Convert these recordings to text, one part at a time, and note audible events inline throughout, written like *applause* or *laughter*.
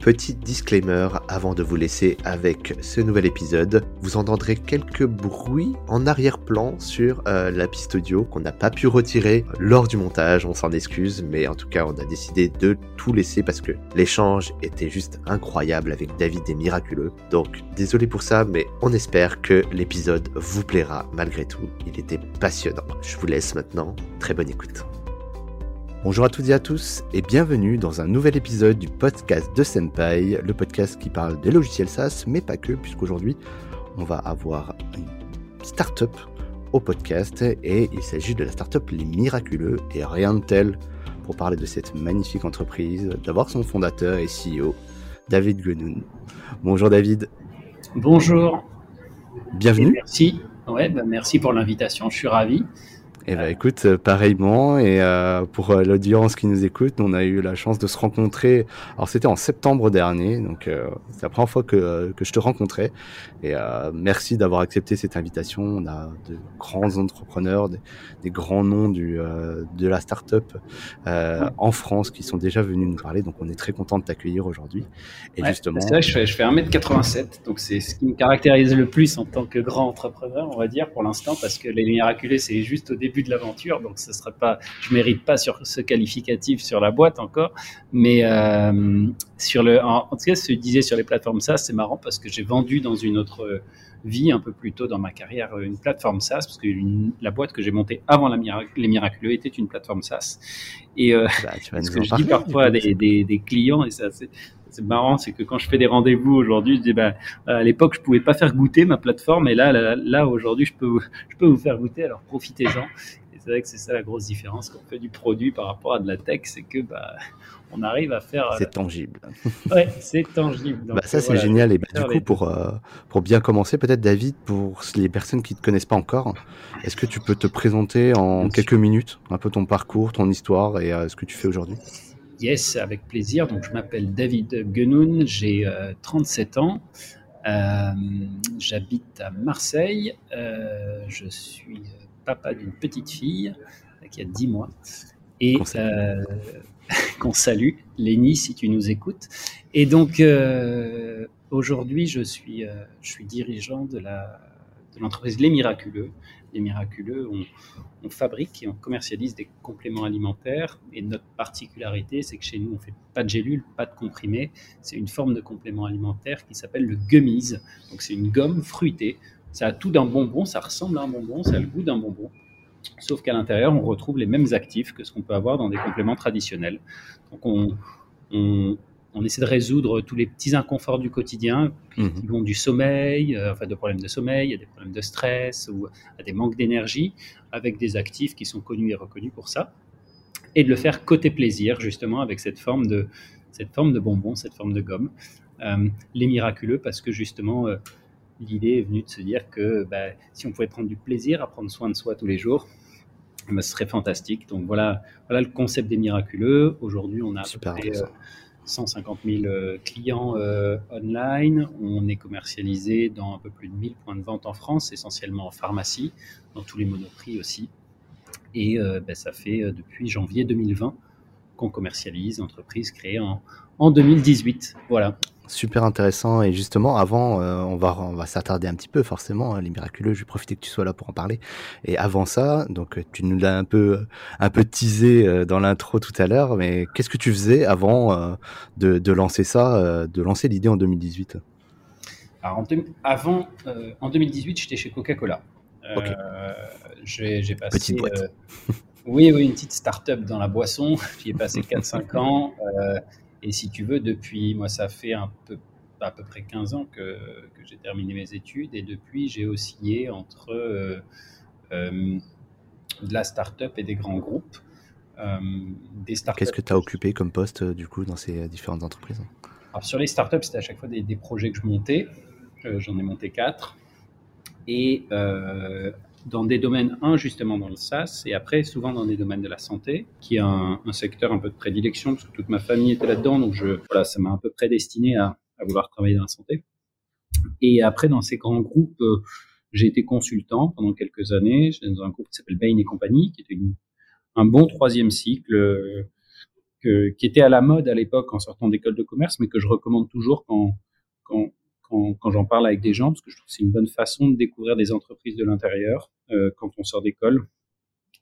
Petit disclaimer avant de vous laisser avec ce nouvel épisode. Vous entendrez quelques bruits en arrière-plan sur euh, la piste audio qu'on n'a pas pu retirer lors du montage. On s'en excuse, mais en tout cas, on a décidé de tout laisser parce que l'échange était juste incroyable avec David et miraculeux. Donc, désolé pour ça, mais on espère que l'épisode vous plaira malgré tout. Il était passionnant. Je vous laisse maintenant. Très bonne écoute. Bonjour à toutes et à tous et bienvenue dans un nouvel épisode du podcast de Senpai, le podcast qui parle des logiciels SaaS, mais pas que, puisqu'aujourd'hui on va avoir une start-up au podcast et il s'agit de la start-up Les Miraculeux et rien de tel pour parler de cette magnifique entreprise, d'avoir son fondateur et CEO, David Guenoun. Bonjour David. Bonjour. Bienvenue. merci. Ouais, bah merci pour l'invitation, je suis ravi. Eh ben écoute, euh, pareillement, et euh, pour euh, l'audience qui nous écoute, on a eu la chance de se rencontrer. Alors c'était en septembre dernier, donc c'est la première fois que, que je te rencontrais. Et merci d'avoir accepté cette invitation. On a de grands entrepreneurs, des, grands noms du, de la start-up en France qui sont déjà venus nous parler. Donc on est très content de t'accueillir aujourd'hui. Et justement, c'est vrai, je fais, je fais 1m87, donc c'est ce qui me caractérise le plus en tant que grand entrepreneur, on va dire pour l'instant, parce que les miraculés, c'est juste au début de l'aventure, donc ce serait pas, je mérite pas sur ce qualificatif sur la boîte encore, mais euh, sur le, en, tout cas, ce que je disais sur les plateformes SaaS, c'est marrant parce que j'ai vendu dans une autre vie un peu plus tôt dans ma carrière une plateforme SaaS parce que la boîte que j'ai montée avant la les miraculeux était une plateforme SaaS. Et euh, bah, *laughs* ce que je dis parfois à des, des, des, clients et c'est c'est marrant, c'est que quand je fais des rendez-vous aujourd'hui, je dis ben, à l'époque je pouvais pas faire goûter ma plateforme, et là, là, là aujourd'hui je peux, je peux vous faire goûter. Alors profitez-en c'est vrai que c'est ça la grosse différence quand on fait du produit par rapport à de la tech, c'est que bah, on arrive à faire. C'est tangible. ouais, c'est tangible. bah, ça, c'est génial. Et bah, du coup, pour, euh, pour bien commencer, peut-être, David, pour les personnes qui ne te connaissent pas encore, est-ce que tu peux te présenter en quelques minutes, un peu ton parcours, ton histoire et euh, ce que tu fais aujourd'hui? Yes, avec plaisir. Donc, je m'appelle David Genoun, j'ai 37 euh, ans. J'habite à Marseille. je suis papa d'une petite fille euh, qui a 10 mois et euh, qu'on salue, *laughs* Lénie, si tu nous écoutes. Et donc, euh, aujourd'hui, je suis, je suis dirigeant de l'entreprise de Les Miraculeux. Les Miraculeux, on, fabrique et on commercialise des compléments alimentaires. Et notre particularité, c'est que chez nous, on fait pas de gélules, pas de comprimés. C'est une forme de complément alimentaire qui s'appelle le gummies. Donc, c'est une gomme fruitée ça a tout d'un bonbon, ça ressemble à un bonbon, ça a le goût d'un bonbon. Sauf qu'à l'intérieur, on retrouve les mêmes actifs que ce qu'on peut avoir dans des compléments traditionnels. Donc on, on, essaie de résoudre tous les petits inconforts du quotidien, mhm. qui vont du sommeil, euh, enfin de problèmes de sommeil, à des problèmes de stress ou à des manques d'énergie, avec des actifs qui sont connus et reconnus pour ça. Et de le faire côté plaisir, justement, avec cette forme de, cette forme de bonbon, cette forme de gomme. Euh, les miraculeux, parce que justement, euh, l'idée est venue de se dire que bah, si on pouvait prendre du plaisir à prendre soin de soi tous les jours, bah, ce serait fantastique. Donc voilà, voilà le concept des miraculeux. Aujourd'hui, on a peu 150 000 euh, euh, clients euh, online. On est commercialisé dans un peu plus de 1000 points de vente en France, essentiellement en pharmacie, dans tous les monoprix aussi. Et bah, ça fait depuis janvier 2020 qu'on commercialise, entreprise créée en, en 2018. Voilà super intéressant. Et justement, avant, euh, on va, on va s'attarder un petit peu, forcément, hein, les miraculeux. Je vais profiter que tu sois là pour en parler. Et avant ça, donc, euh, tu nous l'as un peu, un peu teasé euh, dans l'intro tout à l'heure, mais qu'est-ce que tu faisais avant de, de, lancer ça, de lancer l'idée en 2018 Alors, en avant, en 2018, j'étais chez Coca-Cola. J'ai passé. Petite boîte. *laughs* oui, oui, une petite start-up dans la boisson. J'y ai passé 4-5 ans. Et si tu veux, depuis, moi, ça fait un peu, à peu près 15 ans que, que j'ai terminé mes études et depuis, j'ai oscillé entre euh, euh, de la start-up et des grands groupes. Euh, Qu'est-ce que tu as occupé comme poste, du coup, dans ces différentes entreprises? Alors, sur les startups, c'était à chaque fois des, des projets que je montais. J'en ai monté quatre. Et dans des domaines, un justement dans le SaaS, et après souvent dans des domaines de la santé, qui est un, un secteur un peu de prédilection, parce que toute ma famille était là-dedans, donc je, voilà, ça m'a un peu prédestiné à, à, vouloir travailler dans la santé. Et après, dans ces grands groupes, euh, j'ai été consultant pendant quelques années, j'étais dans un groupe qui s'appelle Bain et compagnie, qui était une, un bon troisième cycle, euh, qui était à la mode à l'époque en sortant d'école de commerce, mais que je recommande toujours quand, quand, quand, quand j'en parle avec des gens, parce que je trouve que c'est une bonne façon de découvrir des entreprises de l'intérieur euh, quand on sort d'école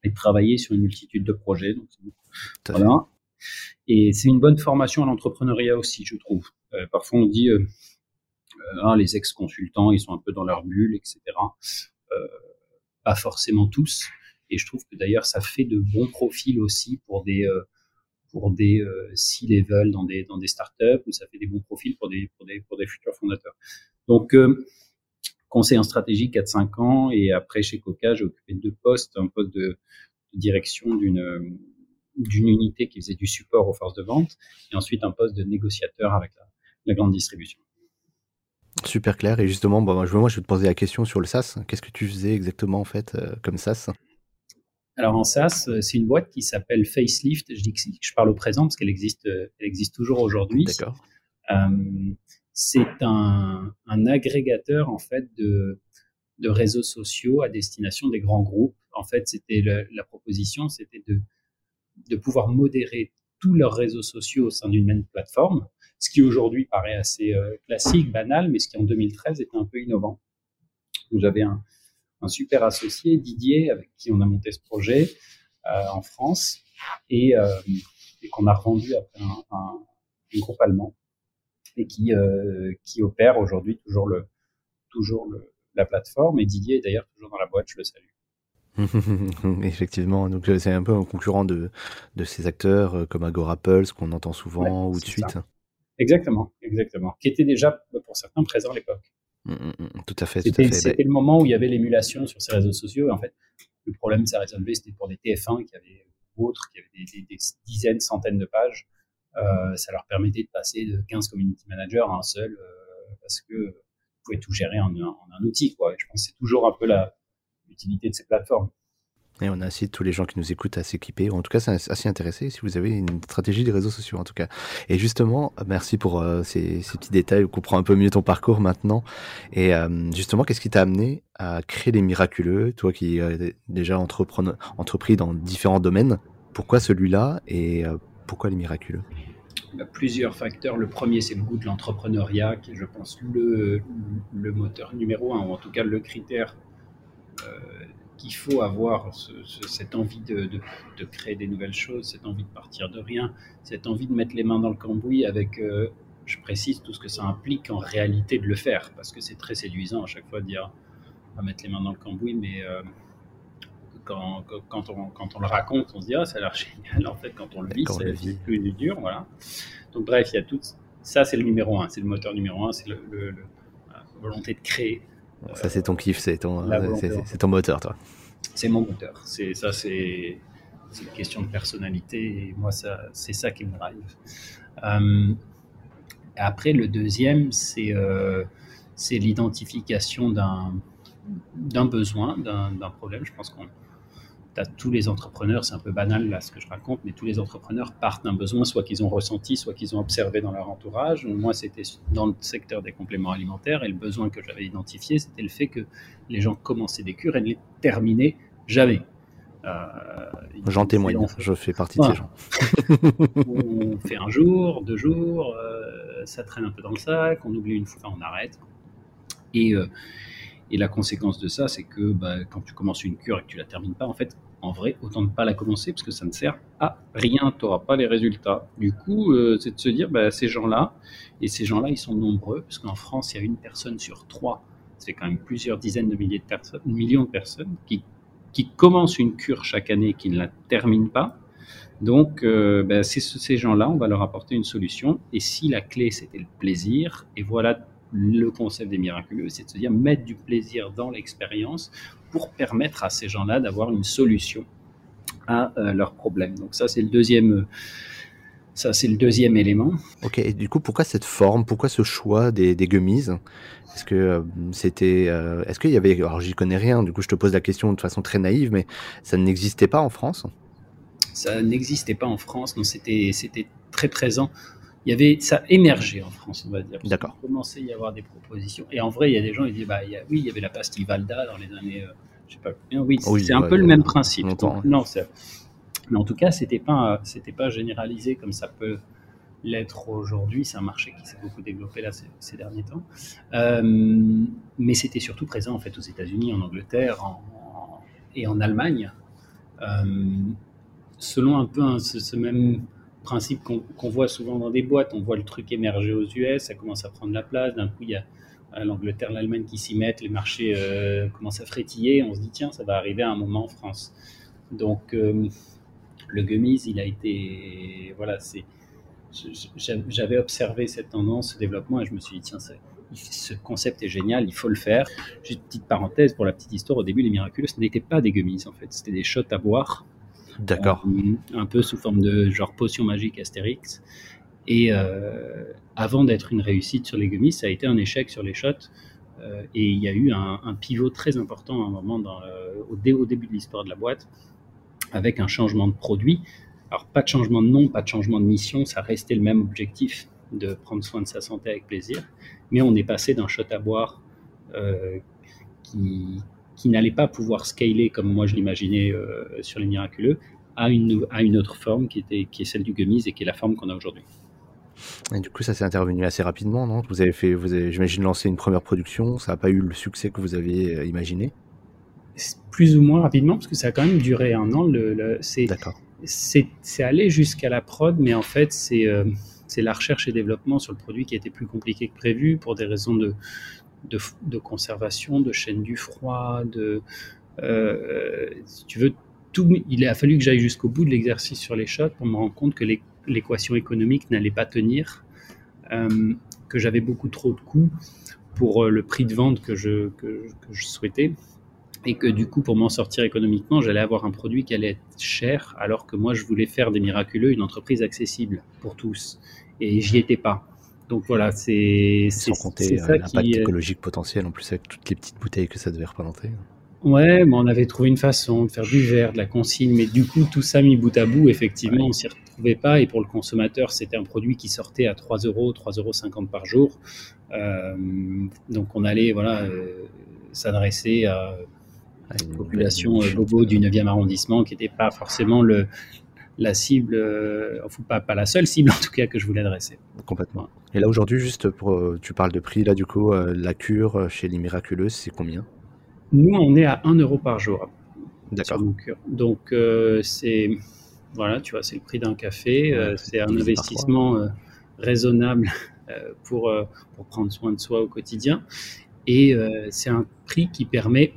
et de travailler sur une multitude de projets. Donc, voilà. Et c'est une bonne formation à l'entrepreneuriat aussi, je trouve. Euh, parfois, on dit, euh, euh, hein, les ex-consultants, ils sont un peu dans leur bulle, etc. Euh, pas forcément tous. Et je trouve que d'ailleurs, ça fait de bons profils aussi pour des euh, pour des euh, C-level dans des dans des startups ou ça fait des bons profils pour des pour des pour des futurs fondateurs. Donc conseil en stratégie 4-5 ans et après chez Coca, j'ai occupé deux postes, un poste de, direction d'une d'une unité qui faisait du support aux forces de vente et ensuite un poste de négociateur avec la, la grande distribution. Super clair. Et justement, bon, moi, je vais te poser la question sur le SaaS. Qu'est-ce que tu faisais exactement en fait euh, comme SaaS? Alors en SaaS, euh, c'est une boîte qui s'appelle Facelift. Je dis que je parle au présent parce qu'elle existe, euh, elle existe toujours aujourd'hui. D'accord. Euh, c'est un, un, agrégateur en fait de, de réseaux sociaux à destination des grands groupes. En fait, c'était la proposition, c'était de, de pouvoir modérer tous leurs réseaux sociaux au sein d'une même plateforme ce qui aujourd'hui paraît assez classique, banal, mais ce qui en 2013 était un peu innovant. J'avais un, un, super associé, Didier, avec qui on a monté ce projet euh, en France et, euh, et qu'on a revendu après un, un, un, groupe allemand et qui, euh, qui opère aujourd'hui toujours, le, toujours le, la plateforme. Et Didier est d'ailleurs toujours dans la boîte, je le salue. *laughs* Effectivement, donc c'est un peu un concurrent de, de ces acteurs comme Agora Pulse qu'on entend souvent ouais, ou de suite. Ça. Exactement, exactement. Qui était déjà, pour certains, présent à l'époque. Mmh, mmh, tout à fait. C'était le moment où il y avait l'émulation sur ces réseaux sociaux. Et en fait, le problème, ça résolvait, c'était pour des TF1 qui avaient, ou autres, qui avaient des, des, des, dizaines, centaines de pages. Euh, ça leur permettait de passer de 15 community managers à un seul, euh, parce que vous pouvez tout gérer en, en, en un outil. Quoi. Et je pense que c'est toujours un peu l'utilité de ces plateformes. Et on incite tous les gens qui nous écoutent à s'équiper, ou en tout cas, c'est assez intéressé si vous avez une stratégie des réseaux sociaux, en tout cas. Et justement, merci pour euh, ces, petits détails, on comprend un peu mieux ton parcours maintenant. Et euh, justement, qu'est-ce qui t'a amené à créer les miraculeux, toi qui euh, déjà entrepris dans différents domaines Pourquoi celui-là? Et euh, pourquoi les miraculeux? A plusieurs facteurs. Le premier, c'est le goût de l'entrepreneuriat, qui est, je pense, le, le moteur numéro un, ou en tout cas le critère qu'il faut avoir ce, ce, cette envie de, de, de, créer des nouvelles choses, cette envie de partir de rien, cette envie de mettre les mains dans le cambouis avec, euh, je précise, tout ce que ça implique en réalité de le faire, parce que c'est très séduisant à chaque fois de dire on va mettre les mains dans le cambouis, mais euh, quand, quand, on, quand on le raconte, on se dit ah, ça a l'air génial. En fait, quand on le vit, c'est plus dur. Voilà. Donc, bref, il y a tout ça, c'est le numéro un, c'est le moteur numéro un, c'est la volonté de créer ça, c'est ton kiff, c'est ton, c'est ton moteur, toi. C'est mon moteur. C'est ça, c'est une question de personnalité. Et moi, ça, c'est ça qui me drive. Euh, après, le deuxième, c'est euh, l'identification d'un d'un besoin, d'un problème. Je pense qu'on tous les entrepreneurs, c'est un peu banal là ce que je raconte, mais tous les entrepreneurs partent d'un besoin, soit qu'ils ont ressenti, soit qu'ils ont observé dans leur entourage. Moi, c'était dans le secteur des compléments alimentaires et le besoin que j'avais identifié, c'était le fait que les gens commençaient des cures et ne les terminaient jamais. Euh, J'en témoigne, je fais partie voilà. de ces gens. *laughs* on fait un jour, deux jours, euh, ça traîne un peu dans le sac, on oublie une fois, on arrête. Et, euh, et la conséquence de ça, c'est que bah, quand tu commences une cure et que tu la termines pas, en fait, en vrai, autant ne pas la commencer parce que ça ne sert à rien, tu n'auras pas les résultats. Du coup, euh, c'est de se dire, bah, ces gens-là, et ces gens-là, ils sont nombreux, parce qu'en France, il y a une personne sur trois, c'est quand même plusieurs dizaines de milliers de personnes, millions de personnes qui, qui commencent une cure chaque année et qui ne la terminent pas. Donc, euh, bah, ces gens-là, on va leur apporter une solution. Et si la clé, c'était le plaisir, et voilà le concept des miraculeux, c'est de se dire mettre du plaisir dans l'expérience pour permettre à ces gens-là d'avoir une solution à euh, leurs problèmes. Donc ça, c'est le deuxième. Ça, c'est le deuxième élément. Ok, et du coup, pourquoi cette forme Pourquoi ce choix des, des gummies? Est-ce que euh, c'était. Euh, est-ce qu'il y avait. Alors, j'y connais rien, du coup, je te pose la question de façon très naïve, mais ça n'existait pas en France? Ça n'existait pas en France, non, c'était très présent il y avait ça émergeait en France, on va dire. D'accord. Il commençait à y avoir des propositions. Et en vrai, il y a des gens qui disent, bah, il y a, oui, il y avait la pastille Valda dans les années, euh, je sais pas combien. Oui, oui c'est un peu le même principe. Donc, non, Mais en tout cas, c'était pas, c'était pas généralisé comme ça peut l'être aujourd'hui. C'est un marché qui s'est beaucoup développé là ces, derniers temps. Euh, mais c'était surtout présent en fait aux États-Unis, en Angleterre et en Allemagne. Euh, selon un peu ce, même principe qu'on voit souvent dans des boîtes, on voit le truc émerger aux US, ça commence à prendre la place. D'un coup, il y a l'Angleterre, l'Allemagne qui s'y mettent, les marchés euh, commencent à frétiller. On se dit tiens, ça va arriver à un moment en France. Donc le gummies, il a été voilà, j'avais observé cette tendance, ce développement, et je me suis dit, tiens, ce concept est génial, il faut le faire. Juste petite parenthèse pour la petite histoire, au début, les miraculeux, ce n'étaient pas des gummies, en fait, c'était des shots à boire. D'accord. Euh, un peu sous forme de genre potion magique Astérix. Et euh, avant d'être une réussite sur les gummies, ça a été un échec sur les shots. Euh, et il y a eu un, pivot très important un moment au, début de l'histoire de la boîte, avec un changement de produit alors, pas de changement de nom, pas de changement de mission, ça restait le même objectif de prendre soin de sa santé avec plaisir, mais on est passé d'un shot à boire qui, qui n'allait pas pouvoir scaler comme moi je l'imaginais euh, sur les miraculeux à une, à une autre forme qui, était, qui est celle du gummies et qui est la forme qu'on a aujourd'hui. Et du coup, ça s'est intervenu assez rapidement, non? Vous avez fait, vous avez, j'imagine, lancé une première production. Ça n'a pas eu le succès que vous aviez euh, imaginé? Plus ou moins rapidement, parce que ça a quand même duré un an. Le, le c'est, D'accord c'est allé jusqu'à la prod, mais en fait, euh, c'est la recherche et développement sur le produit qui a été plus compliqué que prévu pour des raisons de, de, conservation, de chaîne du froid, de. Euh, si tu veux, tout, il a fallu que j'aille jusqu'au bout de l'exercice sur les shots pour me rendre compte que l'équation économique n'allait pas tenir, euh, que j'avais beaucoup trop de coûts pour le prix de vente que je, que je souhaitais et que du coup, pour m'en sortir économiquement, j'allais avoir un produit qui allait être cher, alors que moi, je voulais faire des miraculeux une entreprise accessible pour tous, et j'y étais pas. Donc voilà, c'est sans compter euh, l'impact euh, écologique potentiel en plus avec toutes les petites bouteilles que ça devait représenter. Ouais, mais on avait trouvé une façon de faire du verre, de la consigne, mais du coup, tout ça mis bout à bout, effectivement, on s'y retrouvait pas. Et pour le consommateur, c'était un produit qui sortait à 3 euros, 3,50 euros par jour. Euh, donc on allait voilà, s'adresser à une population bobo du 9e arrondissement qui n'était pas forcément le, la cible, euh, enfin, pas, pas la seule cible *laughs* en tout cas que je voulais adresser. Complètement. Et là aujourd'hui, juste pour, euh, tu parles de prix, là du coup, la cure chez les miraculeuses, c'est combien? Nous, on est à 1 euro par jour. D'accord. Donc c'est, voilà, tu vois, c'est le prix d'un café, c'est un investissement raisonnable *laughs* pour, pour prendre soin de soi au quotidien. Et c'est un prix qui permet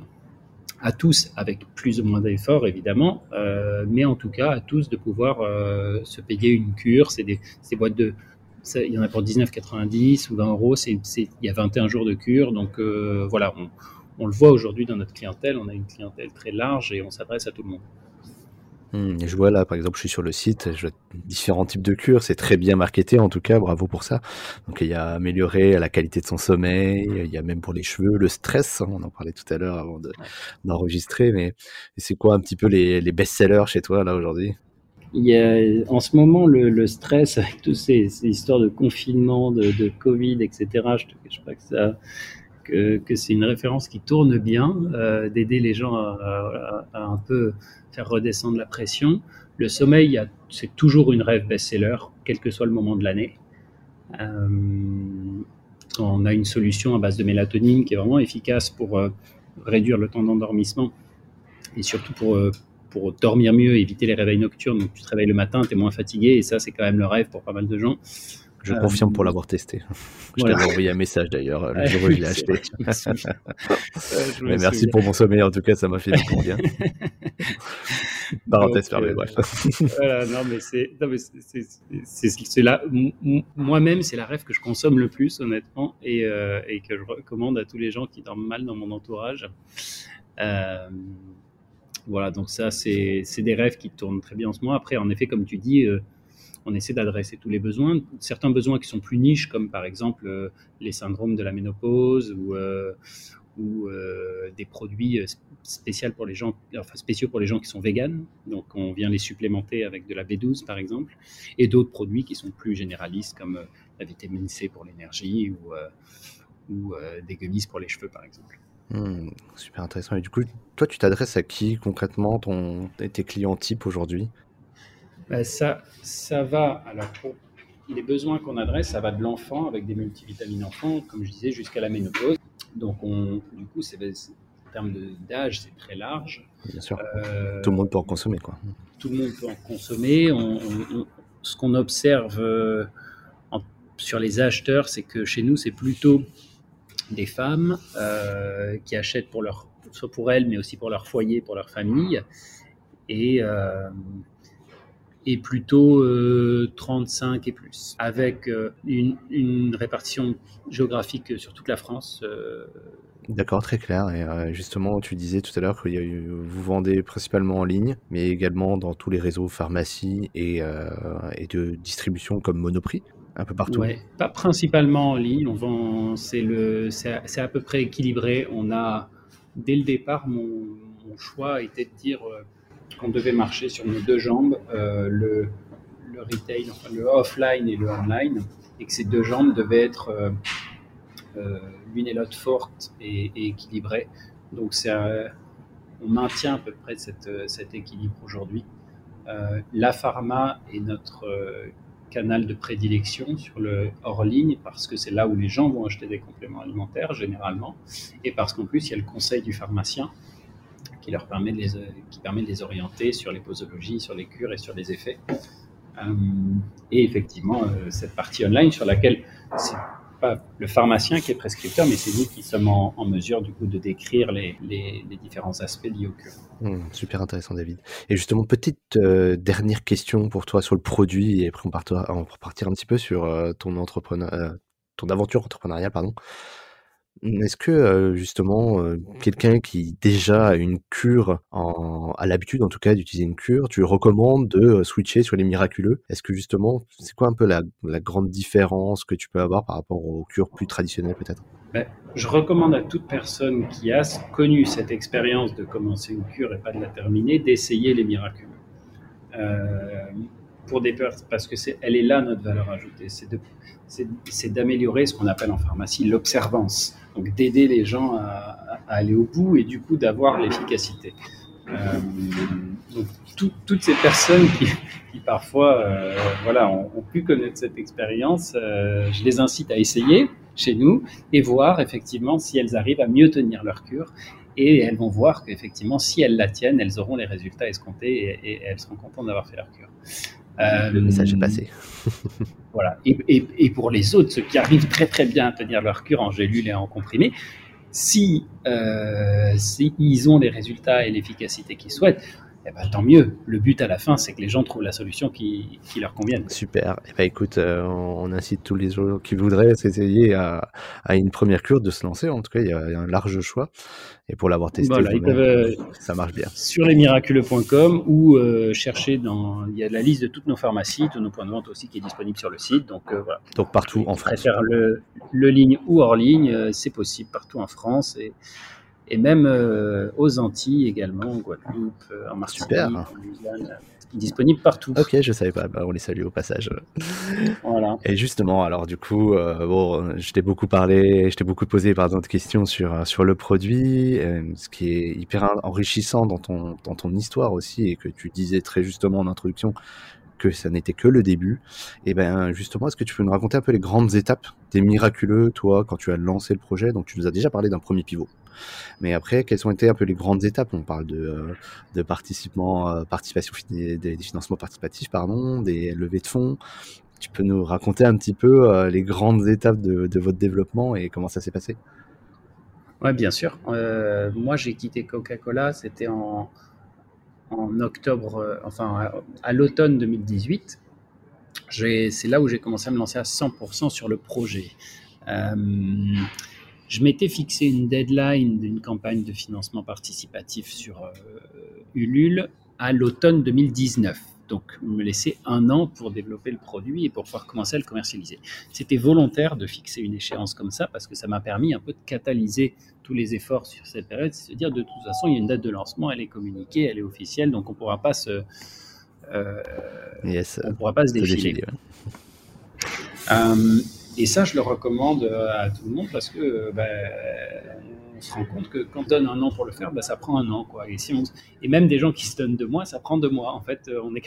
à tous, avec plus ou moins d'efforts évidemment, euh, mais en tout cas à tous de pouvoir euh, se payer une cure. C'est des, boîtes de, il y en a pour 19,90 ou 20 euros. Il y a 21 jours de cure, donc euh, voilà, on, on, le voit aujourd'hui dans notre clientèle. On a une clientèle très large et on s'adresse à tout le monde. Mmh, je vois là, par exemple, je suis sur le site, je vois différents types de cures, c'est très bien marketé en tout cas, bravo pour ça. Donc il y a améliorer la qualité de son sommeil, il y a même pour les cheveux, le stress, hein, on en parlait tout à l'heure avant d'enregistrer, mais c'est quoi un petit peu les, les best-sellers chez toi là aujourd'hui? Il y a en ce moment le, le stress avec toutes ces, histoires de confinement, de, de Covid, etc. Je te cache pas que ça, que, c'est une référence qui tourne bien, euh, d'aider les gens à, un peu faire redescendre la pression. Le sommeil, c'est toujours une rêve best-seller, quel que soit le moment de l'année. Euh, on a une solution à base de mélatonine qui est vraiment efficace pour euh, réduire le temps d'endormissement et surtout pour, pour dormir mieux, éviter les réveils nocturnes. Donc tu te réveilles le matin, tu es moins fatigué et ça c'est quand même le rêve pour pas mal de gens. Je confirme pour l'avoir testé. *laughs* Je t'avais envoyé un message d'ailleurs le jour où je *laughs* l'ai acheté. *laughs* Mais merci pour mon sommeil, en tout cas, ça m'a fait beaucoup bien. Parenthèse fermée, euh, bref. voilà, non, mais c'est, c'est, là, moi-même, c'est la rêve que je consomme le plus, honnêtement, et, euh, et, que je recommande à tous les gens qui dorment mal dans mon entourage. Euh, voilà, donc ça, c'est, des rêves qui tournent très bien en ce moment. Après, en effet, comme tu dis, on essaie d'adresser tous les besoins. Certains besoins qui sont plus niches, comme par exemple euh, les syndromes de la ménopause ou, euh, euh, des produits spéciaux pour les gens, enfin spéciaux pour les gens qui sont véganes. Donc on vient les supplémenter avec de la B12 par exemple, et d'autres produits qui sont plus généralistes comme la vitamine C pour l'énergie ou, ou des gummies pour les cheveux par exemple. Hmm, super intéressant. Et du coup, toi, tu t'adresses à qui concrètement ton, tes clients types aujourd'hui? Ben, ça, ça va, alors pour les besoins qu'on adresse, ça va de l'enfant avec des multivitamines enfants, comme je disais, jusqu'à la ménopause. Donc, on, du coup, c'est, en termes d'âge, c'est très large. Bien sûr. Euh, tout le monde peut en consommer, quoi. Tout le monde peut en consommer. ce qu'on observe euh, sur les acheteurs, c'est que chez nous, c'est plutôt des femmes euh, qui achètent pour leur, soit pour elles, mais aussi pour leur foyer, pour leur famille, et et plutôt 35 et plus, avec une, une, répartition géographique sur toute la France D'accord, très clair. Et euh, justement, tu disais tout à l'heure que vous vendez principalement en ligne, mais également dans tous les réseaux pharmacie et, euh, et de distribution comme Monoprix, un peu partout. Ouais, pas principalement en ligne. On vend, c'est le, c'est à, peu près équilibré. On a, dès le départ, mon, mon choix était de dire euh, qu'on devait marcher sur nos deux jambes, le, le retail, enfin, le offline et le online, et que ces deux jambes devaient être euh, l'une et l'autre forte et, équilibrée. Donc on maintient à peu près cette, cet équilibre aujourd'hui. Euh, la pharma est notre euh, canal de prédilection sur le hors ligne parce que c'est là où les gens vont acheter des compléments alimentaires généralement et parce qu'en plus il y a le conseil du pharmacien qui leur permet de les, qui permet de les orienter sur les posologies, sur les cures et sur les effets. et effectivement, cette partie online sur laquelle c'est pas le pharmacien qui est prescripteur, mais c'est nous qui sommes en, mesure du coup de décrire les, différents aspects liés au cure. Hmm, super intéressant, David. Et justement, petite euh, dernière question pour toi sur le produit, et après on, partira, on va partir un petit peu sur euh, ton entrepreneur, euh, ton aventure entrepreneuriale, pardon. Est-ce que justement quelqu'un qui déjà a une cure, a l'habitude en tout cas d'utiliser une cure, tu recommandes de switcher sur les miraculeux? Est-ce que justement, c'est quoi un peu la, grande différence que tu peux avoir par rapport aux cures plus traditionnelles peut-être? Ben, Je recommande à toute personne qui a connu cette expérience de commencer une cure et pas de la terminer, d'essayer les miraculeux. pour des parce que c'est, elle est là notre valeur ajoutée, c'est d'améliorer ce qu'on appelle en pharmacie l'observance donc d'aider les gens à, aller au bout et du coup d'avoir l'efficacité. Euh, donc toutes ces personnes qui, parfois euh, voilà, ont, pu connaître cette expérience, euh, je les incite à essayer chez nous et voir effectivement si elles arrivent à mieux tenir leur cure. Et elles vont voir qu'effectivement, si elles la tiennent, elles auront les résultats escomptés et, et elles seront contentes d'avoir fait leur cure. Le message est passé. Voilà. Et, pour les autres, ceux qui arrivent très très bien à tenir leur cure en gélule et en comprimé, si, euh, si ils ont les résultats et l'efficacité qu'ils souhaitent, eh ben, tant mieux. Le but à la fin, c'est que les gens trouvent la solution qui, qui leur convienne. Super. Eh ben, écoute, euh, on incite tous les gens qui voudraient s'essayer à, à, une première cure de se lancer. En tout cas, il y a, un large choix. Et pour l'avoir testé, euh, ça marche bien. Sur lesmiraculeux.com ou euh, chercher dans. Il y a la liste de toutes nos pharmacies, de nos points de vente aussi qui est disponible sur le site. Donc voilà. Donc partout en France. Préfère le, le ligne ou hors ligne, c'est possible partout en France. Et et même euh, aux Antilles également, en Guadeloupe, euh, en Martinique, en Louisiane, disponible partout. Ok, je savais pas, bah, on les salue au passage. Voilà. Et justement, alors du coup, euh, bon, je t'ai beaucoup parlé, je t'ai beaucoup posé par de questions sur sur le produit, ce qui est hyper enrichissant dans ton dans ton histoire aussi et que tu disais très justement en introduction que ça n'était que le début. Et ben justement, est-ce que tu peux nous raconter un peu les grandes étapes des miraculeux, toi, quand tu as lancé le projet? Donc tu nous as déjà parlé d'un premier pivot. Mais après, quelles ont été un peu les grandes étapes? On parle de, euh, de participation, euh, participation des, financements participatifs, pardon, des levées de fonds. Tu peux nous raconter un petit peu euh, les grandes étapes de, de, votre développement et comment ça s'est passé? Ouais, bien sûr. moi, j'ai quitté Coca-Cola, c'était en, en octobre, enfin à, l'automne 2018. C'est là où j'ai commencé à me lancer à 100% sur le projet. Euh, je m'étais fixé une deadline d'une campagne de financement participatif sur euh, Ulule à l'automne 2019. Donc, me laisser un an pour développer le produit et pour pouvoir commencer à le commercialiser. C'était volontaire de fixer une échéance comme ça parce que ça m'a permis un peu de catalyser tous les efforts sur cette période. C'est à dire, de toute façon, il y a une date de lancement, elle est communiquée, elle est officielle, donc on ne pourra pas se, euh, on pourra pas se défiler. Et ça, je le recommande euh, à tout le monde parce que ben, se rend compte que quand on donne un an pour le faire, bah, ça prend un an. Quoi. Et, si on, et même des gens qui se donnent deux mois, ça prend deux mois. En fait, euh, on est,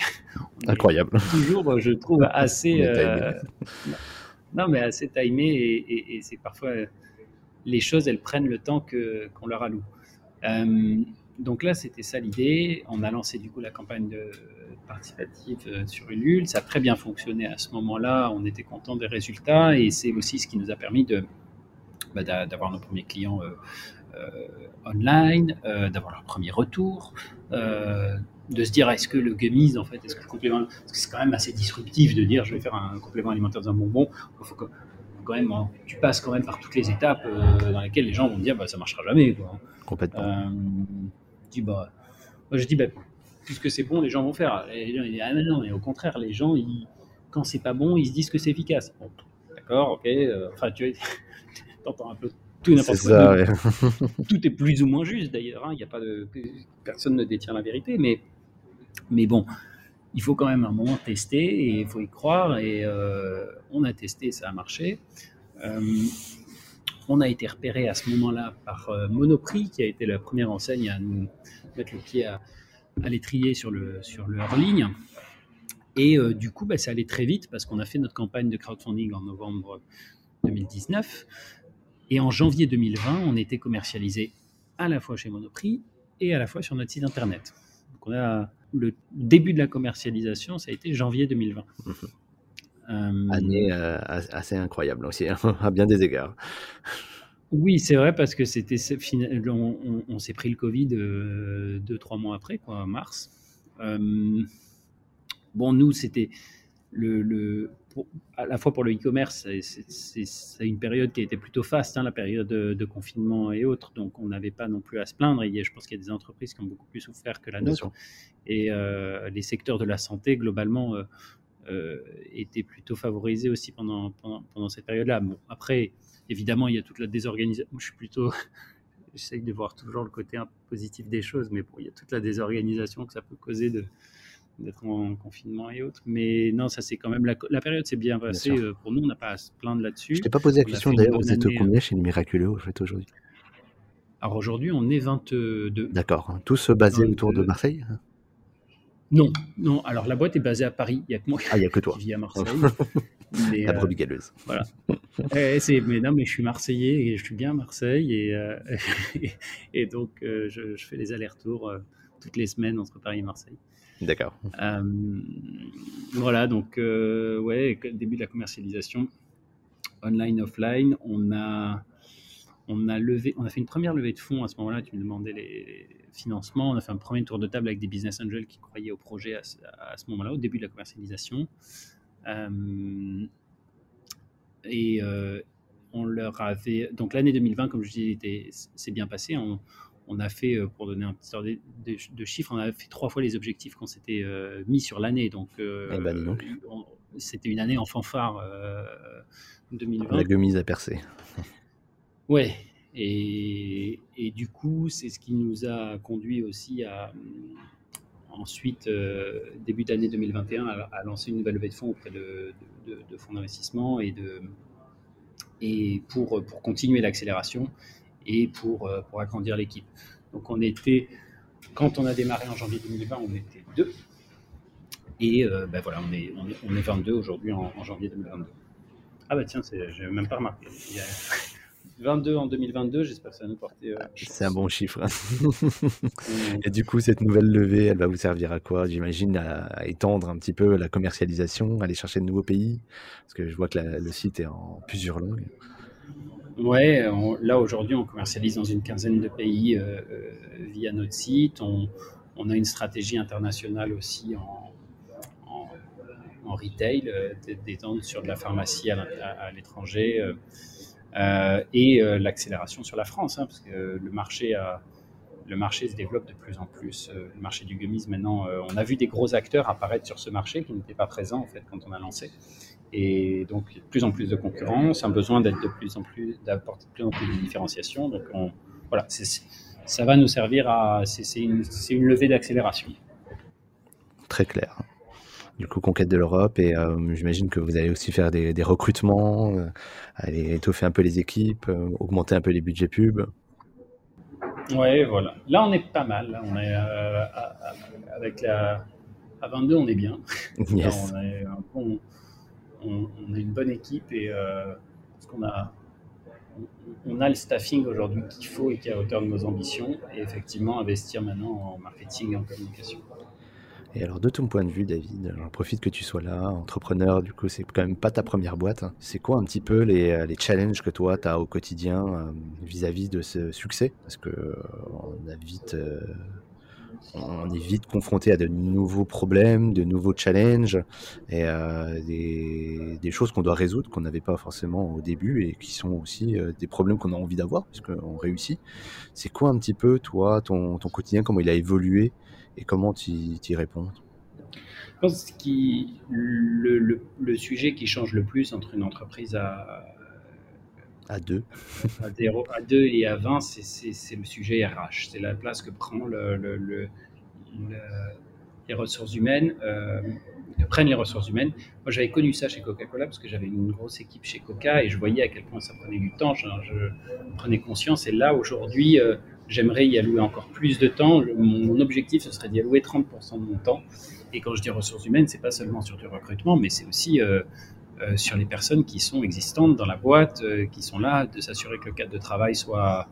Incroyable. toujours, je trouve, *laughs* assez. Euh, non, mais assez timé. Et, c'est parfois. Les choses, elles prennent le temps que, qu'on leur alloue. Euh, donc là, c'était ça l'idée. On a lancé du coup la campagne de participative sur Ulule. Ça a très bien fonctionné à ce moment-là. On était content des résultats et c'est aussi ce qui nous a permis de, bah, d'avoir nos premiers clients euh, euh, online, euh, d'avoir leur premier retour, de se dire est-ce que le gummies, en fait, est-ce que le complément, parce que c'est quand même assez disruptif de dire je vais faire un complément alimentaire d'un bonbon, il faut que quand même, hein, tu passes quand même par toutes les étapes dans lesquelles les gens vont dire bah, ça marchera jamais. Quoi. Complètement. dis, bah, moi, je dis bah, puisque c'est bon, les gens vont faire. Et les gens, ils disent, ah non, mais au contraire, les gens, ils, quand c'est pas bon, ils se disent que c'est efficace. d'accord, ok. enfin, tu t'entends un peu tout n'importe quoi. tout est plus ou moins juste d'ailleurs. Hein. Il y a pas de personne ne détient la vérité, mais mais bon, il faut quand même un moment tester et il faut y croire. Et euh, on a testé, ça a marché. Euh, on a été repéré à ce moment-là par euh, Monoprix, qui a été la première enseigne à nous mettre le pied à, à l'étrier sur, le, sur leur ligne. Et du coup, bah, ça allait très vite parce qu'on a fait notre campagne de crowdfunding en novembre 2019. Et en janvier 2020, on était commercialisé à la fois chez Monoprix et à la fois sur notre site internet. Donc on a le début de la commercialisation, ça a été janvier 2020. Mmh. Euh, Année euh, assez incroyable aussi, hein, *laughs* à bien des égards. Oui, c'est vrai parce que c'était on, on, s'est pris le Covid euh, deux trois mois après, quoi, mars. bon, nous c'était le, le à la fois pour le e-commerce, c'est une période qui a été plutôt faste, hein, la période de, confinement et autres, donc on n'avait pas non plus à se plaindre. Et je pense qu'il y a des entreprises qui ont beaucoup plus souffert que la nôtre. Et euh, les secteurs de la santé, globalement, euh, euh, étaient plutôt favorisés aussi pendant, pendant, cette période-là. Bon, après, évidemment, il y a toute la désorganisation. Je suis plutôt. *laughs* J'essaye de voir toujours le côté un peu positif des choses, mais bon, il y a toute la désorganisation que ça peut causer de, d'être en confinement et autres. Mais non, ça c'est quand même la, période s'est bien passée euh, pour nous. On n'a pas à se plaindre là-dessus. Je t'ai pas posé la question d'ailleurs. Vous êtes combien euh, chez le Miraculeux fait aujourd'hui? Alors aujourd'hui, on est 22. D'accord. Tous basés autour de Marseille Non, non. Alors la boîte est basée à Paris. Il y a que moi. Ah, il y a que toi. Qui vis à Marseille. *laughs* la euh, brebis galeuse. Voilà. Eh, mais non, mais je suis Marseillais et je suis bien à Marseille et, *laughs* et, donc je, je, fais les allers-retours toutes les semaines entre Paris et Marseille. D'accord. Euh, voilà, donc, euh, ouais, début de la commercialisation, online, offline, on a, on a levé, on a fait une première levée de fonds à ce moment-là. Tu me demandais les financements. On a fait un premier tour de table avec des business angels qui croyaient au projet à, ce moment-là, au début de la commercialisation. Euh, et on leur avait donc l'année 2020, comme je disais, c'est bien passé. On, on a fait, euh, pour donner un petit ordre de, chiffres, on a fait trois fois les objectifs qu'on s'était euh, mis sur l'année. Donc, euh, eh ben, c'était une année en fanfare 2020. La guemise à percer. *laughs* ouais. Et, du coup, c'est ce qui nous a conduit aussi à ensuite, début d'année 2021, à, lancer une nouvelle levée de fonds auprès de, fonds d'investissement et, de, et pour, pour continuer l'accélération et pour, euh, pour agrandir l'équipe. Donc on était, quand on a démarré en janvier 2020, on était deux. Et euh, ben voilà, on est, on est, 22 aujourd'hui en, janvier 2022. Ah bah tiens, j'ai même pas remarqué. Il y a 22 en 2022, j'espère que ça va nous porter. Euh, c'est un bon chiffre. et du coup, cette nouvelle levée, elle va vous servir à quoi J'imagine à, étendre un petit peu la commercialisation, aller chercher de nouveaux pays, parce que je vois que le site est en plusieurs langues. Ouais, là aujourd'hui, on commercialise dans une quinzaine de pays euh, euh, via notre site. On, a une stratégie internationale aussi en, en, retail, euh, d'étendre sur de la pharmacie à, l'étranger et l'accélération sur la France, hein, parce que le marché le marché se développe de plus en plus. Le marché du gummies, maintenant, on a vu des gros acteurs apparaître sur ce marché qui n'étaient pas présents en fait quand on a lancé. Et donc, plus en plus de concurrence, un besoin d'être de plus en plus, d'apporter de plus en plus de différenciation. Donc, voilà, ça va nous servir à. C'est une, levée d'accélération. Très clair. Du coup, conquête de l'Europe, et euh, j'imagine que vous allez aussi faire des, recrutements, euh, aller étoffer un peu les équipes, euh, augmenter un peu les budgets pubs. Ouais, voilà. Là, on est pas mal. on est avec la à 22, on est bien. *laughs* Yes. on, est on, on, est une bonne équipe et parce qu'on a on a le staffing aujourd'hui qu'il faut et qui est à hauteur de nos ambitions et effectivement investir maintenant en marketing et en communication. Et alors, de ton point de vue, David, j'en profite que tu sois là, entrepreneur, du coup, c'est quand même pas ta première boîte. C'est quoi un petit peu les, euh, challenges que toi, tu as au quotidien euh, vis-à-vis de ce succès? Parce que euh, on est vite confronté à de nouveaux problèmes, de nouveaux challenges et des, des, choses qu'on doit résoudre qu'on n'avait pas forcément au début et qui sont aussi des problèmes qu'on a envie d'avoir puisqu'on réussit. C'est quoi un petit peu, toi, ton quotidien, comment il a évolué et comment tu y réponds? Je pense que le, le, le, sujet qui change le plus entre une entreprise à, à 2 *laughs* à, à 2 et à 20, c'est le sujet RH. C'est la place que prend le, les ressources humaines. Euh, prennent les ressources humaines. Moi, j'avais connu ça chez Coca-Cola parce que j'avais une grosse équipe chez Coca et je voyais à quel point ça prenait du temps. Je, prenais conscience. Et là, aujourd'hui, euh, J'aimerais y allouer encore plus de temps. Mon objectif, ce serait d'y allouer 30% de mon temps. Et quand je dis ressources humaines, c'est pas seulement sur du recrutement, mais c'est aussi euh, euh, sur les personnes qui sont existantes dans la boîte, euh, qui sont là, de s'assurer que le cadre de travail soit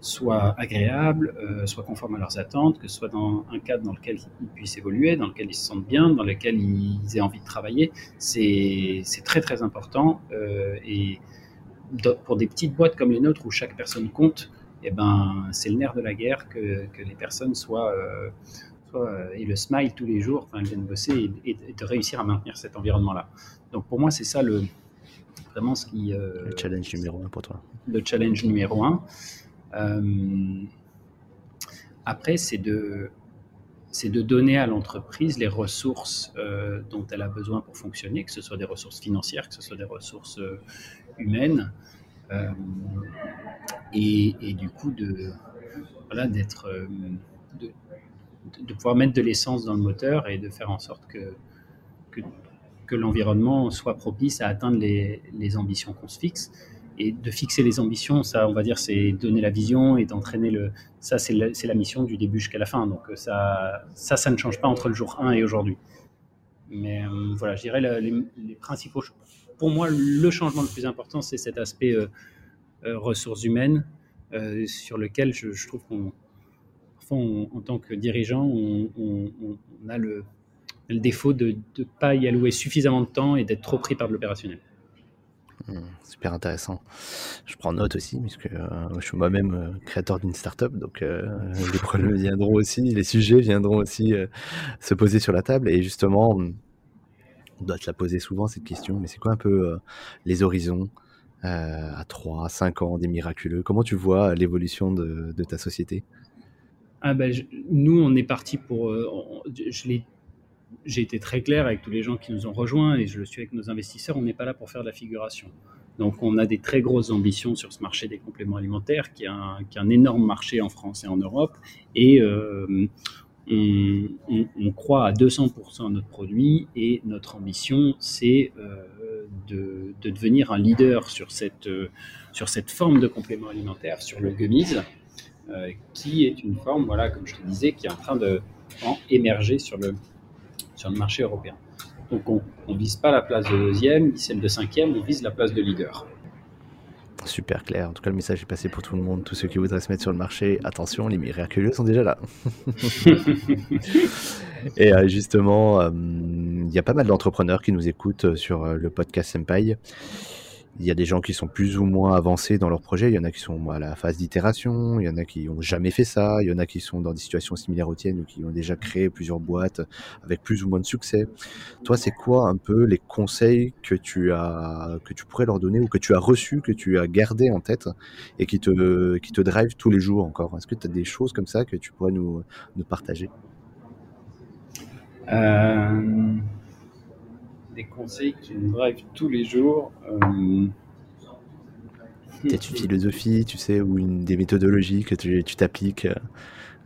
soit agréable, soit conforme à leurs attentes, que ce soit dans un cadre dans lequel ils puissent évoluer, dans lequel ils se sentent bien, dans lequel ils aient envie de travailler. C'est très très important. et pour des petites boîtes comme les nôtres où chaque personne compte, eh ben, c'est le nerf de la guerre que, que les personnes soient, euh, soient euh, et le smile tous les jours, elles viennent bosser et, de réussir à maintenir cet environnement-là. Donc pour moi, c'est ça le, vraiment ce qui. Euh, le challenge numéro un pour toi. Le challenge numéro un. après, c'est de, c'est de donner à l'entreprise les ressources dont elle a besoin pour fonctionner, que ce soit des ressources financières, que ce soit des ressources humaines, euh, et, du coup, de, voilà, d'être, euh, de, de, pouvoir mettre de l'essence dans le moteur et de faire en sorte que, que, l'environnement soit propice à atteindre les, les ambitions qu'on se fixe. Et de fixer les ambitions, ça, on va dire, c'est donner la vision et d'entraîner le. Ça, c'est la, la, mission du début jusqu'à la fin. Donc, ça, ça, ça ne change pas entre le jour 1 et aujourd'hui. Mais euh, voilà, je dirais les, les principaux pour moi, le changement le plus important, c'est cet aspect euh, euh, ressources humaines euh, sur lequel je, trouve qu'on, en tant que dirigeant, on, a le, défaut de ne pas y allouer suffisamment de temps et d'être trop pris par de l'opérationnel. Hmm, super intéressant. Je prends note aussi, puisque je suis moi-même créateur d'une startup, donc les problèmes *laughs* viendront aussi, les sujets viendront aussi se poser sur la table. Et justement, on doit te la poser souvent cette question, mais c'est quoi un peu euh, les horizons euh, à 3, 5 ans des miraculeux? Comment tu vois l'évolution de, ta société? Ah ben, Nous, on est parti pour. Euh, j'ai été très clair avec tous les gens qui nous ont rejoints et je le suis avec nos investisseurs. On n'est pas là pour faire de la figuration. Donc, on a des très grosses ambitions sur ce marché des compléments alimentaires, qui est un, qui est un énorme marché en France et en Europe. Et on, croit à 200% à notre produit et notre ambition, c'est euh, de, devenir un leader sur cette, euh, sur cette forme de complément alimentaire, sur le gummies, euh, qui est une forme, voilà, comme je te disais, qui est en train de émerger sur le, sur le marché européen. Donc on ne vise pas la place de deuxième, ni celle de cinquième, on vise la place de leader. Super clair. En tout cas, le message est passé pour tout le monde. Tous ceux qui voudraient se mettre sur le marché, attention, les miraculeux sont déjà là. *laughs* Et euh, justement, euh, il y a pas mal d'entrepreneurs qui nous écoutent sur euh, le podcast Senpai. Il y a des gens qui sont plus ou moins avancés dans leur projet. Il y en a qui sont à la phase d'itération. Il y en a qui ont jamais fait ça. Il y en a qui sont dans des situations similaires aux tiennes ou qui ont déjà créé plusieurs boîtes avec plus ou moins de succès. Toi, c'est quoi un peu les conseils que tu as, que tu pourrais leur donner ou que tu as reçus, que tu as gardé en tête et qui te, qui te drive tous les jours encore? Est-ce que tu as des choses comme ça que tu pourrais nous, nous partager? Euh des conseils qui me drivent tous les jours. Euh... Peut-être une philosophie, tu sais, ou une, des méthodologies que tu t'appliques, euh,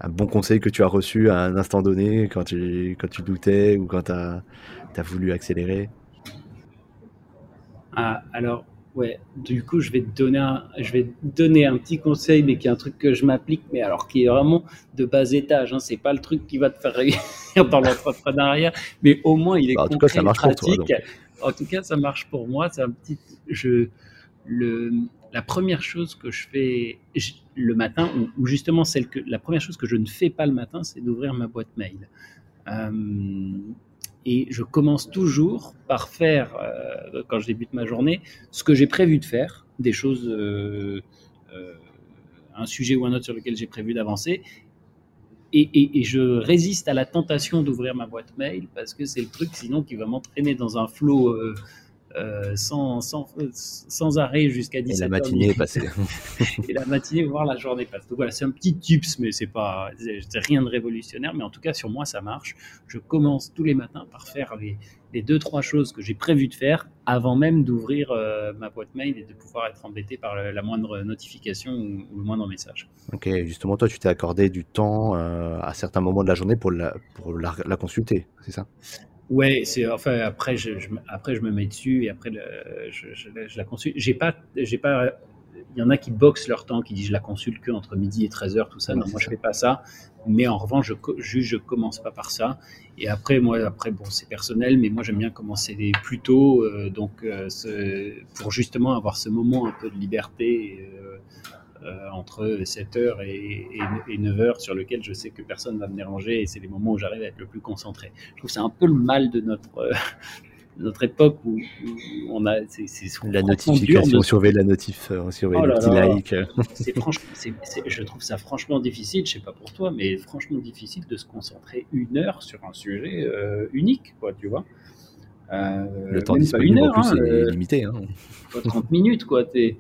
un bon conseil que tu as reçu à un instant donné quand tu, quand tu doutais ou quand tu as, as, voulu accélérer ah, Alors, Ouais, du coup, je vais te donner un, je vais donner un petit conseil, mais qui est un truc que je m'applique, mais alors qui est vraiment de bas étage. Hein. C'est pas le truc qui va te faire réussir *laughs* dans l'entrepreneuriat, mais au moins il est bah, en tout cas, ça marche pratique. Pour toi, en tout cas, ça marche pour moi. C'est un petit, je, le, la première chose que je fais le matin, ou, justement celle que, la première chose que je ne fais pas le matin, c'est d'ouvrir ma boîte mail. Euh, et je commence toujours par faire, euh, quand je débute ma journée, ce que j'ai prévu de faire, des choses, euh, euh, un sujet ou un autre sur lequel j'ai prévu d'avancer. Et, et, je résiste à la tentation d'ouvrir ma boîte mail parce que c'est le truc sinon qui va m'entraîner dans un flot euh, sans, sans, sans, arrêt jusqu'à 17 Et la matinée est passée. *laughs* et la matinée, voire la journée passe. Donc voilà, c'est un petit tips, mais c'est pas, rien de révolutionnaire, mais en tout cas, sur moi, ça marche. Je commence tous les matins par faire les, les deux, trois choses que j'ai prévu de faire avant même d'ouvrir euh, ma boîte mail et de pouvoir être embêté par la moindre notification ou, le moindre message. Ok, justement, toi, tu t'es accordé du temps euh, à certains moments de la journée pour la, pour la, la consulter, c'est ça? Ouais, c'est enfin après je, après je me mets dessus et après je, je, la consulte. J'ai pas j'ai pas il y en a qui boxent leur temps, qui disent je la consulte que entre midi et 13h, tout ça. non, moi je fais pas ça. Mais en revanche, je juge, je commence pas par ça. Et après, moi, après, bon, c'est personnel, mais moi j'aime bien commencer plus tôt, euh, donc euh, pour justement avoir ce moment un peu de liberté. Euh, euh, entre 7h et, 9h sur lequel je sais que personne va me déranger et c'est les moments où j'arrive à être le plus concentré. Je trouve que c'est un peu le mal de notre, euh, *laughs* notre époque où, on a. C'est, la notification, on surveille la notif, on surveille oh le petit like. *laughs* C'est je trouve ça franchement difficile, je sais pas pour toi, mais franchement difficile de se concentrer une heure sur un sujet euh, unique, quoi, tu vois. le temps disponible une heure, en plus hein, est limité. Hein. *laughs* 30 minutes, quoi. T'es,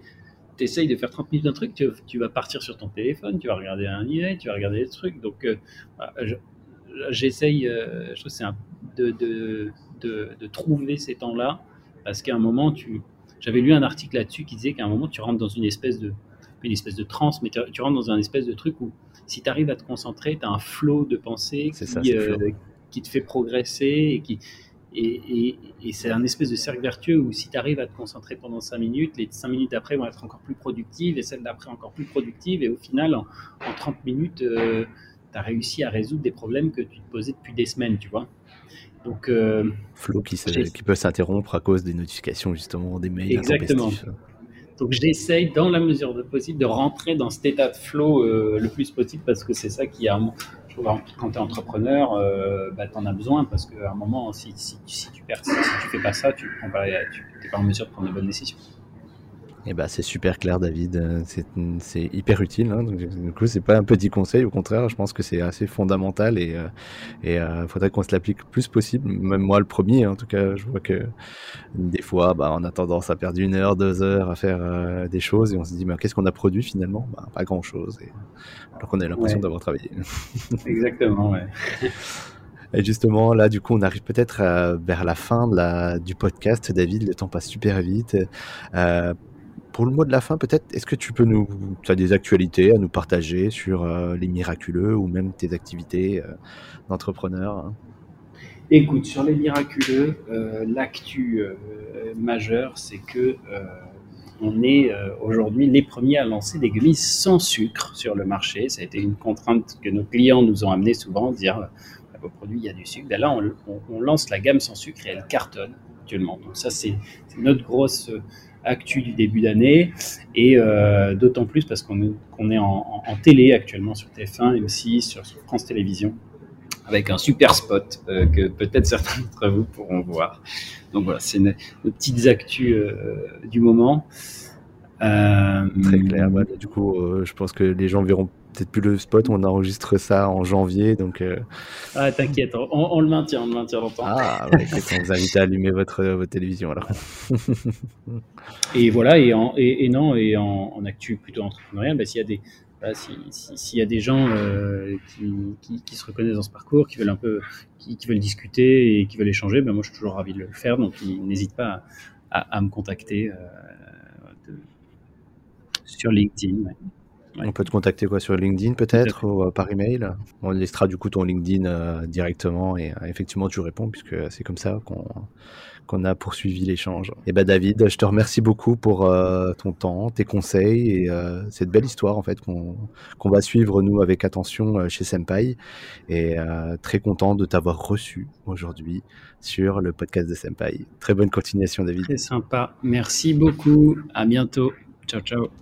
tu essayes de faire 30 minutes d'un truc, tu, vas partir sur ton téléphone, tu vas regarder un email, tu vas regarder des trucs. Donc, euh, j'essaye, euh, je trouve c'est de, de, de, trouver ces temps-là, parce qu'à un moment, tu, j'avais lu un article là-dessus qui disait qu'à un moment, tu rentres dans une espèce de, une espèce de transe, mais tu, rentres dans un espèce de truc où si tu arrives à te concentrer, tu as un flot de pensée qui, euh, qui te fait progresser et qui, et, c'est un espèce de cercle vertueux où si tu arrives à te concentrer pendant 5 minutes, les 5 minutes d'après vont être encore plus productives et celles d'après encore plus productives. Et au final, en, 30 minutes, euh, tu as réussi à résoudre des problèmes que tu te posais depuis des semaines, tu vois. Donc, euh, Flow qui, qui peut s'interrompre à cause des notifications, justement, des mails. Exactement. Donc j'essaye, dans la mesure de possible, de rentrer dans cet état de flow euh, le plus possible parce que c'est ça qui quand tu entrepreneur, euh, bah, tu as besoin parce qu'à un moment, si, si, si tu perds, si tu fais pas ça, tu n'es pas, pas, en mesure de prendre de bonnes décisions. Eh ben, c'est super clair, David. C'est hyper utile. Hein. Donc, du coup, c'est pas un petit conseil. Au contraire, je pense que c'est assez fondamental et il euh, euh, faudrait qu'on se l'applique plus possible. Même moi, le premier. En tout cas, je vois que des fois, bah, on a tendance à perdre une heure, deux heures à faire euh, des choses et on se dit, mais qu'est-ce qu'on a produit finalement? Bah, Pas grand-chose. Et... Alors qu'on a l'impression d'avoir travaillé. *laughs* Exactement, ouais. *laughs* Et justement, là, du coup, on arrive peut-être vers la fin de la, du podcast. David, le temps passe super vite. Euh, pour le mot de la fin, peut-être, est-ce que tu peux nous, tu as des actualités à nous partager sur euh, les miraculeux ou même tes activités euh, d'entrepreneur hein? Écoute, sur les miraculeux, euh, l'actu majeure, c'est que on est aujourd'hui les premiers à lancer des gummies sans sucre sur le marché. Ça a été une contrainte que nos clients nous ont amené souvent, dire bah, vos produits, il y a du sucre. Ben là, on, on, lance la gamme sans sucre et elle cartonne actuellement. Donc ça, c'est notre grosse actu du début d'année et euh, d'autant plus parce qu'on est, en, télé actuellement sur TF1 et aussi sur, France Télévisions avec un super spot euh, que peut-être certains d'entre vous pourront voir. Donc voilà, c'est nos petites actus euh, du moment. Très clair. du coup, je pense que les gens verront peut-être plus le spot, on enregistre ça en janvier, donc... Euh, ah, t'inquiète, on, le maintient, on le maintient longtemps. Ah, ouais, on vous invite à allumer votre, votre télévision, alors. *laughs* et voilà, et, en, et, non, et en, en actu plutôt entrepreneurial, bah, s'il y a des... s'il y a des gens euh, qui, qui, se reconnaissent dans ce parcours, qui veulent un peu, qui, veulent discuter et qui veulent échanger, ben moi je suis toujours ravi de le faire, donc n'hésite pas à, à, me contacter euh, sur LinkedIn. On peut te contacter quoi sur LinkedIn peut-être ou par email. On laissera du coup ton LinkedIn directement et effectivement tu réponds puisque c'est comme ça qu'on qu'on a poursuivi l'échange. Et eh ben David, je te remercie beaucoup pour euh, ton temps, tes conseils et euh, cette belle histoire en fait qu'on va suivre nous avec attention euh, chez Senpai et très content de t'avoir reçu aujourd'hui sur le podcast de Senpai. Très bonne continuation David. C'est sympa. Merci beaucoup. À bientôt. Ciao ciao.